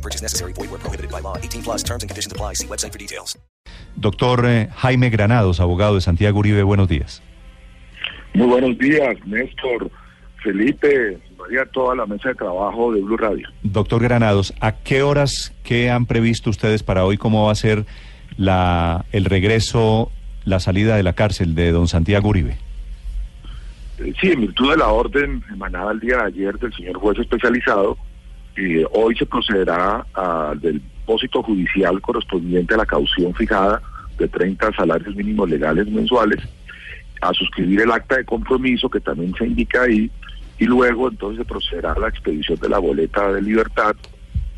No purchase necessary. Void where prohibited by law. 18 plus terms and conditions apply. See website for details. Doctor eh, Jaime Granados, abogado de Santiago Uribe, buenos días. Muy buenos días, Néstor, Felipe, María, toda la mesa de trabajo de Blue Radio. Doctor Granados, ¿a qué horas, qué han previsto ustedes para hoy? ¿Cómo va a ser la, el regreso, la salida de la cárcel de don Santiago Uribe? Eh, Sí, en virtud de la orden emanada el día de ayer del señor juez especializado, eh, hoy se procederá al depósito judicial correspondiente a la caución fijada de 30 salarios mínimos legales mensuales, a suscribir el acta de compromiso que también se indica ahí, y luego entonces se procederá a la expedición de la boleta de libertad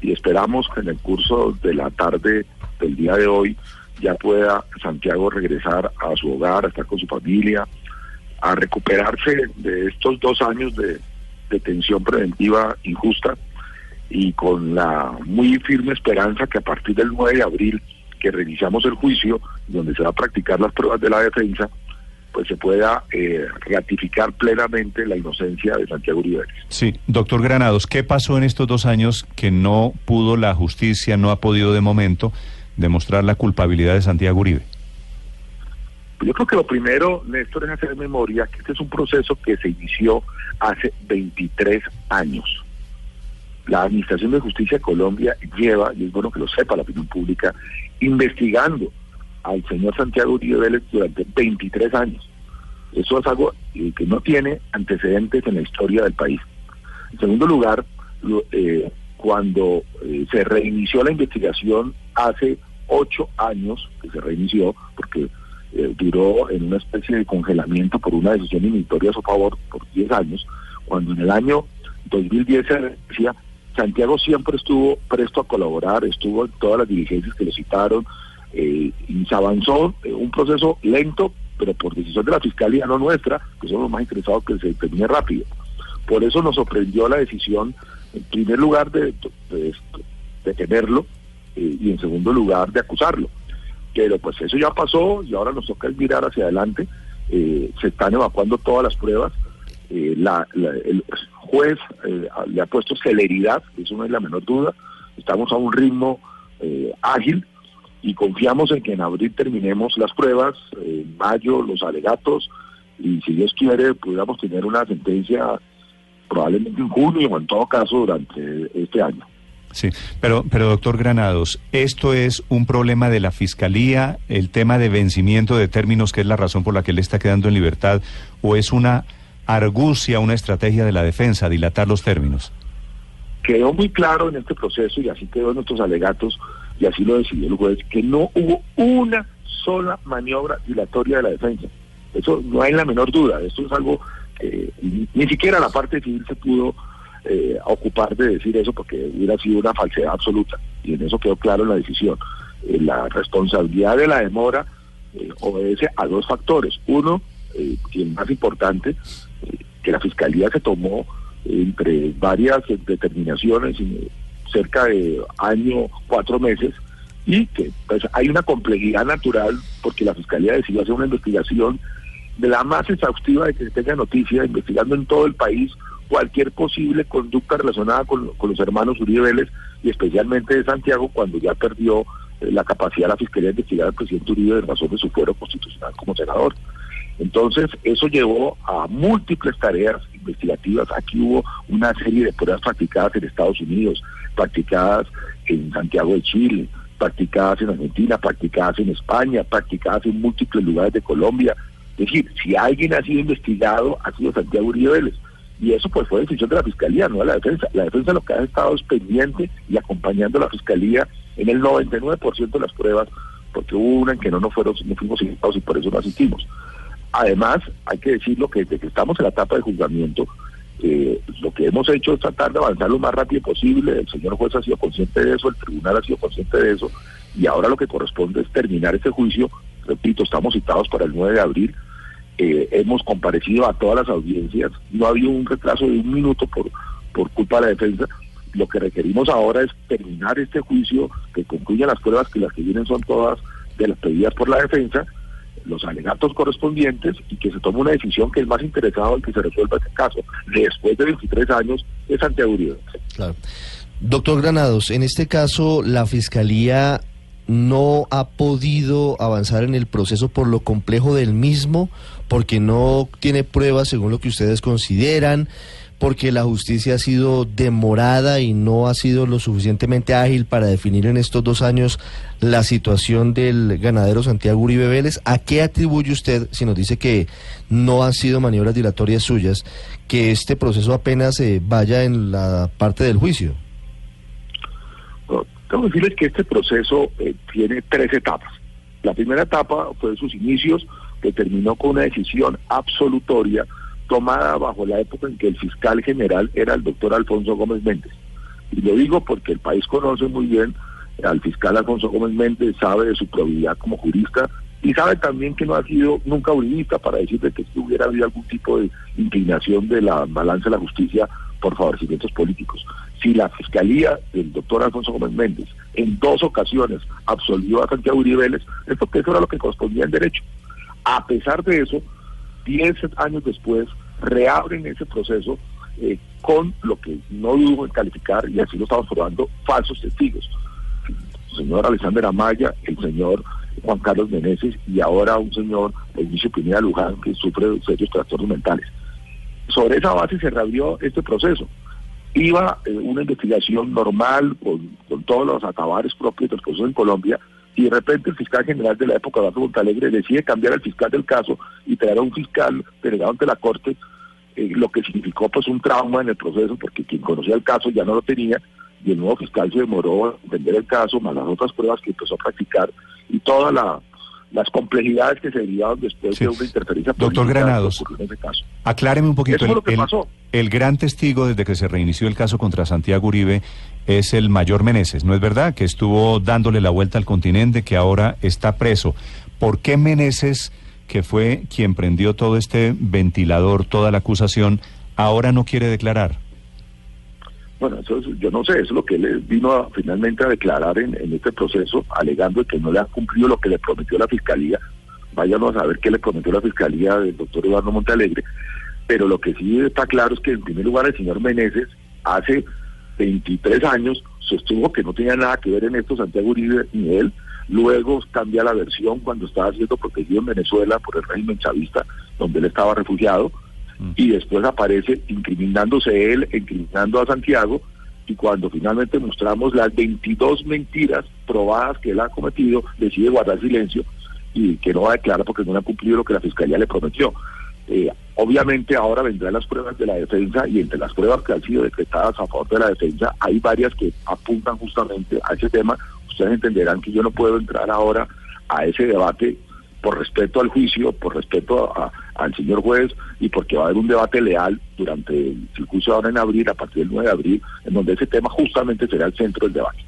y esperamos que en el curso de la tarde del día de hoy ya pueda Santiago regresar a su hogar, a estar con su familia, a recuperarse de estos dos años de detención preventiva injusta y con la muy firme esperanza que a partir del 9 de abril, que reiniciamos el juicio, donde se va a practicar las pruebas de la defensa, pues se pueda eh, ratificar plenamente la inocencia de Santiago Uribe. Sí, doctor Granados, ¿qué pasó en estos dos años que no pudo la justicia, no ha podido de momento demostrar la culpabilidad de Santiago Uribe? Yo creo que lo primero, Néstor, es hacer memoria que este es un proceso que se inició hace 23 años. La Administración de Justicia de Colombia lleva, y es bueno que lo sepa la opinión pública, investigando al señor Santiago Uribe Vélez durante 23 años. Eso es algo eh, que no tiene antecedentes en la historia del país. En segundo lugar, lo- eh, cuando eh, se reinició la investigación hace ocho años, que se reinició, porque eh, duró en una especie de congelamiento por una decisión inhibitoria a su favor por 10 años, cuando en el año 2010 se decía, Santiago siempre estuvo presto a colaborar, estuvo en todas las diligencias que le citaron, eh, y se avanzó eh, un proceso lento, pero por decisión de la Fiscalía, no nuestra, que somos más interesados que se termine rápido. Por eso nos sorprendió la decisión, en primer lugar, de, de detenerlo eh, y en segundo lugar, de acusarlo. Pero pues eso ya pasó y ahora nos toca mirar hacia adelante. Eh, se están evacuando todas las pruebas. Eh, la- juez eh, le ha puesto celeridad, eso no es la menor duda. Estamos a un ritmo eh, ágil y confiamos en que en abril terminemos las pruebas, eh, en mayo los alegatos y si Dios quiere pudiéramos tener una sentencia probablemente en junio o en todo caso durante este año. Sí, pero, pero doctor Granados, ¿esto es un problema de la Fiscalía, el tema de vencimiento de términos, que es la razón por la que él está quedando en libertad, o es una argucia, una estrategia de la defensa, dilatar los términos? quedó muy claro en este proceso y así quedó en nuestros alegatos y así lo decidió el juez que no hubo una sola maniobra dilatoria de la defensa. Eso no hay la menor duda. Esto es algo que ni, siquiera la parte civil se pudo eh, ocupar de decir eso porque hubiera sido una falsedad absoluta y en eso quedó claro en la decisión. Eh, la responsabilidad de la demora eh, obedece a dos factores. Uno, eh, y el más importante, que la fiscalía se tomó entre varias determinaciones, cerca de año, cuatro meses, y que pues, hay una complejidad natural porque la Fiscalía decidió hacer una investigación de la más exhaustiva de que se tenga noticia, investigando en todo el país cualquier posible conducta relacionada con, con los hermanos Uribe Vélez y especialmente de Santiago cuando ya perdió eh, la capacidad de la Fiscalía de investigar al presidente Uribe en razón de su fuero constitucional como senador. Entonces, eso llevó a múltiples tareas investigativas. Aquí hubo una serie de pruebas practicadas en Estados Unidos, practicadas en Santiago de Chile, practicadas en Argentina, practicadas en España, practicadas en múltiples lugares de Colombia. Es decir, si alguien ha sido investigado, ha sido Santiago Uribe Vélez. Y eso pues fue decisión de la Fiscalía, no de la defensa. La defensa lo que ha estado es pendiente y acompañando a la Fiscalía en el 99% de las pruebas, porque hubo una en que no nos fueron, no fuimos citados y por eso no asistimos. Además, hay que decirlo que desde que estamos en la etapa de juzgamiento, eh, lo que hemos hecho es tratar de avanzar lo más rápido posible. El señor juez ha sido consciente de eso, el tribunal ha sido consciente de eso, y ahora lo que corresponde es terminar este juicio. Repito, estamos citados para el 9 de abril. Eh, hemos comparecido a todas las audiencias. No ha habido un retraso de un minuto por, por culpa de la defensa. Lo que requerimos ahora es terminar este juicio, que concluya las pruebas, que las que vienen son todas de las pedidas por la defensa, los alegatos correspondientes y que se tome una decisión que el más interesado en que se resuelva este caso, después de 23 años, es Santiago Uribe. Doctor Granados, en este caso la Fiscalía no ha podido avanzar en el proceso por lo complejo del mismo, porque no tiene pruebas según lo que ustedes consideran, porque la justicia ha sido demorada y no ha sido lo suficientemente ágil para definir en estos dos años la situación del ganadero Santiago Uribe Vélez. ¿A qué atribuye usted, si nos dice que no han sido maniobras dilatorias suyas, que este proceso apenas eh, vaya en la parte del juicio? Tengo que decirles que este proceso eh, tiene tres etapas. La primera etapa fue sus inicios, que terminó con una decisión absolutoria tomada bajo la época en que el fiscal general era el doctor Alfonso Gómez Méndez. Y lo digo porque el país conoce muy bien al fiscal Alfonso Gómez Méndez, sabe de su probidad como jurista y sabe también que no ha sido nunca uribista para decirle que si hubiera habido algún tipo de inclinación de la balanza de la justicia por favorecimientos políticos. Si la fiscalía del doctor Alfonso Gómez Méndez en dos ocasiones absolvió a Santiago Uribe Vélez, es porque eso era lo que correspondía en derecho. A pesar de eso, diez años después, reabren ese proceso eh, con lo que no dudo en calificar, y así lo estamos probando, falsos testigos. El señor Alexander Amaya, el señor Juan Carlos Meneses y ahora un señor, Inicio Pineda Luján, que sufre de serios trastornos mentales. Sobre esa base se reabrió este proceso. Iba eh, una investigación normal con, con todos los acabares propios del proceso en Colombia y de repente el fiscal general de la época, Eduardo Montalegre, decide cambiar al fiscal del caso y traer a un fiscal delegado ante la Corte, eh, lo que significó pues un trauma en el proceso, porque quien conocía el caso ya no lo tenía, y el nuevo fiscal se demoró a entender el caso, más las otras pruebas que empezó a practicar, y todas las complejidades que se derivaron después de una interferencia Doctor Granados, en ese caso. acláreme un poquito. Eso el, pasó. el gran testigo desde que se reinició el caso contra Santiago Uribe es el mayor Meneses, ¿no es verdad? Que estuvo dándole la vuelta al continente, que ahora está preso. ¿Por qué Meneses, que fue quien prendió todo este ventilador, toda la acusación, ahora no quiere declarar? Bueno, eso yo no sé, eso es lo que él vino finalmente a declarar en, este proceso, alegando que no le ha cumplido lo que le prometió la Fiscalía. Váyanos a saber qué le prometió la Fiscalía del doctor Eduardo Montalegre. Pero lo que sí está claro es que, en primer lugar, el señor Meneses hace 23 años, sostuvo que no tenía nada que ver en esto Santiago Uribe ni él. Luego cambia la versión cuando estaba siendo protegido en Venezuela por el régimen chavista, donde él estaba refugiado. Y después aparece incriminándose él, incriminando a Santiago, y cuando finalmente mostramos las 22 mentiras probadas que él ha cometido, decide guardar silencio y que no va a declarar porque no ha cumplido lo que la fiscalía le prometió. Eh, obviamente ahora vendrán las pruebas de la defensa y entre las pruebas que han sido decretadas a favor de la defensa hay varias que apuntan justamente a ese tema. Ustedes entenderán que yo no puedo entrar ahora a ese debate por respeto al juicio, por respeto al señor juez y porque va a haber un debate leal durante el, juicio ahora en abril, a partir del 9 de abril, en donde ese tema justamente será el centro del debate.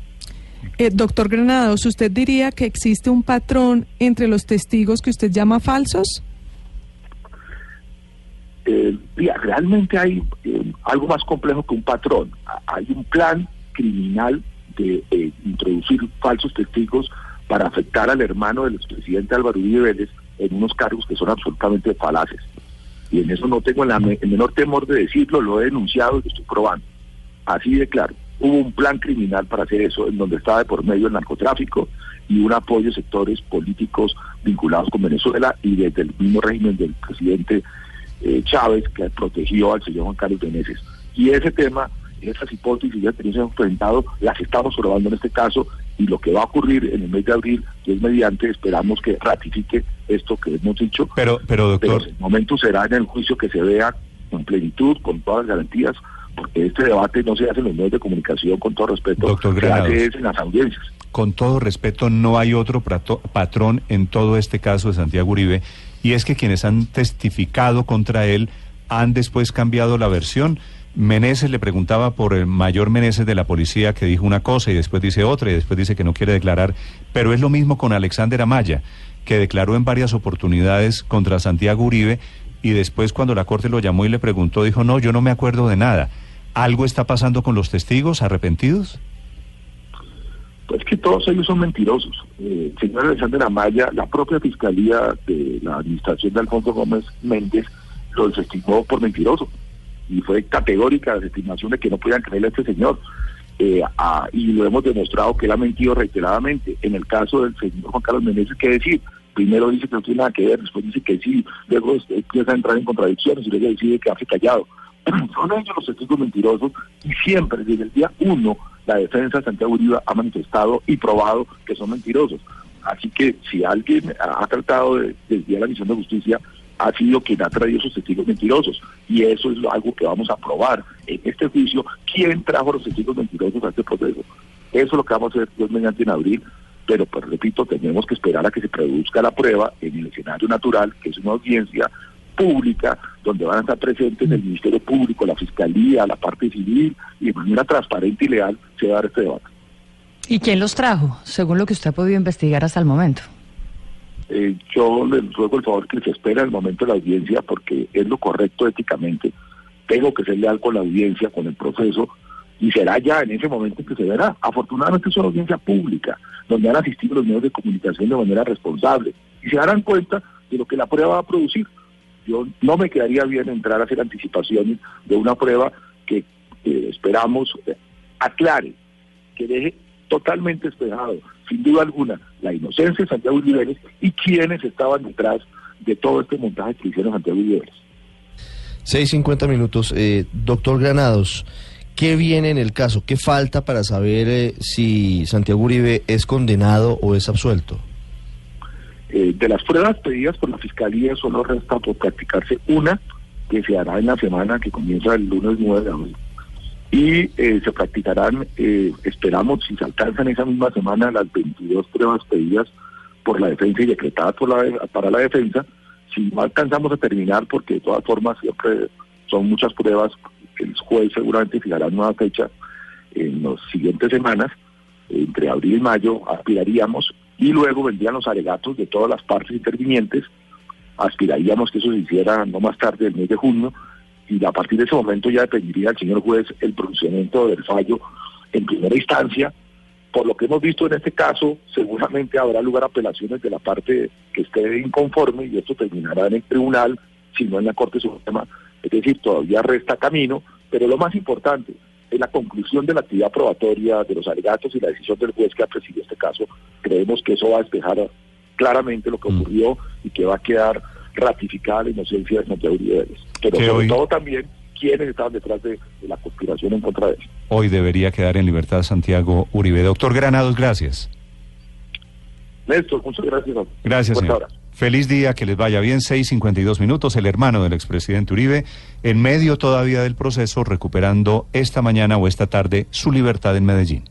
Eh, doctor Granados, ¿usted diría que existe un patrón entre los testigos que usted llama falsos? eh, realmente hay eh, algo más complejo que un patrón. Hay un plan criminal de eh, introducir falsos testigos para afectar al hermano del expresidente Álvaro Uribe Vélez en unos cargos que son absolutamente falaces. Y en eso no tengo el menor temor de decirlo, lo he denunciado y lo estoy probando. Así de claro. Hubo un plan criminal para hacer eso, en donde estaba de por medio el narcotráfico y un apoyo a sectores políticos vinculados con Venezuela y desde el mismo régimen del presidente eh, Chávez, que protegió al señor Juan Carlos Beneses. Y ese tema, esas hipótesis ya tenemos enfrentado, las estamos probando en este caso, y lo que va a ocurrir en el mes de abril, es mediante, esperamos que ratifique esto que hemos dicho. Pero, pero doctor. el momento será en el juicio que se vea con plenitud, con todas las garantías, porque este debate no se hace en los medios de comunicación, con todo respeto, doctor se hace en las audiencias. Con todo respeto, no hay otro patrón en todo este caso de Santiago Uribe y es que quienes han testificado contra él han después cambiado la versión. Meneses le preguntaba por el mayor Meneses de la policía que dijo una cosa y después dice otra y después dice que no quiere declarar, pero es lo mismo con Alexander Amaya, que declaró en varias oportunidades contra Santiago Uribe y después cuando la corte lo llamó y le preguntó dijo, no, yo no me acuerdo de nada. ¿Algo está pasando con los testigos arrepentidos? Pues que todos ellos son mentirosos. Eh, el señor Alexander Amaya, la propia fiscalía de la administración de Alfonso Gómez Méndez lo desestimó por mentiroso. Y fue categórica la estimación de que no podían creerle a este señor. Eh, a- y lo hemos demostrado que él ha mentido reiteradamente. En el caso del señor Juan Carlos Meneses, ¿qué decir? Primero dice que no tiene nada que ver, después dice que sí, luego empieza a entrar en contradicciones y luego decide que hace callado. Son ellos los testigos mentirosos y siempre, desde el día uno, la defensa de Santiago Uribe ha manifestado y probado que son mentirosos. Así que si alguien ha tratado de desviar la misión de justicia, ha sido quien ha traído esos testigos mentirosos. Y eso es algo que vamos a probar en este juicio. ¿Quién trajo los testigos mentirosos a este proceso? Eso es lo que vamos a hacer Dios mediante en abril. Pero, pues repito, tenemos que esperar a que se produzca la prueba en el escenario natural, que es una audiencia pública, donde van a estar presentes el Ministerio Público, la Fiscalía, la parte civil, y de manera transparente y leal se va a dar este debate. ¿Y quién los trajo, según lo que usted ha podido investigar hasta el momento? Eh, yo les ruego el favor que se espera el momento de la audiencia porque es lo correcto éticamente. Tengo que ser leal con la audiencia, con el proceso, y será ya en ese momento en que se verá. Afortunadamente es una audiencia pública, donde han asistido los medios de comunicación de manera responsable, y se darán cuenta de lo que la prueba va a producir. Yo no me quedaría bien entrar a hacer anticipaciones de una prueba que eh, esperamos eh, aclare, que deje totalmente despejado, sin duda alguna, la inocencia de Santiago Uribe y quienes estaban detrás de todo este montaje que hicieron Santiago Uribe. 6.50 minutos. Eh, doctor Granados, ¿qué viene en el caso? ¿Qué falta para saber eh, si Santiago Uribe es condenado o es absuelto? Eh, de las pruebas pedidas por la Fiscalía solo resta por practicarse una que se hará en la semana que comienza el lunes 9 de abril. Y eh, se practicarán, eh, esperamos, si se alcanzan esa misma semana, las 22 pruebas pedidas por la defensa y decretadas por la, para la defensa. Si no alcanzamos a terminar, porque de todas formas siempre son muchas pruebas, el juez seguramente fijará nueva fecha en las siguientes semanas, entre abril y mayo, aspiraríamos y luego vendrían los alegatos de todas las partes intervinientes. Aspiraríamos que eso se hiciera no más tarde del mes de junio y a partir de ese momento ya dependería del señor juez el pronunciamiento del fallo en primera instancia. Por lo que hemos visto en este caso, seguramente habrá lugar a apelaciones de la parte que esté inconforme y esto terminará en el tribunal, si no en la Corte Suprema. Es decir, todavía resta camino, pero lo más importante es la conclusión de la actividad probatoria de los alegatos y la decisión del juez que ha presidido este caso. Creemos que eso va a despejar claramente lo que Mm. ocurrió y que va a quedar ratificada la inocencia de Santiago Uribe Vélez. Pero sobre hoy- todo también quiénes estaban detrás de, de la conspiración en contra de él. Hoy debería quedar en libertad Santiago Uribe. Doctor Granados, gracias. Néstor, muchas gracias. Gracias, señor. Feliz día, que les vaya bien. 6.52 minutos. El hermano del expresidente Uribe, en medio todavía del proceso, recuperando esta mañana o esta tarde su libertad en Medellín.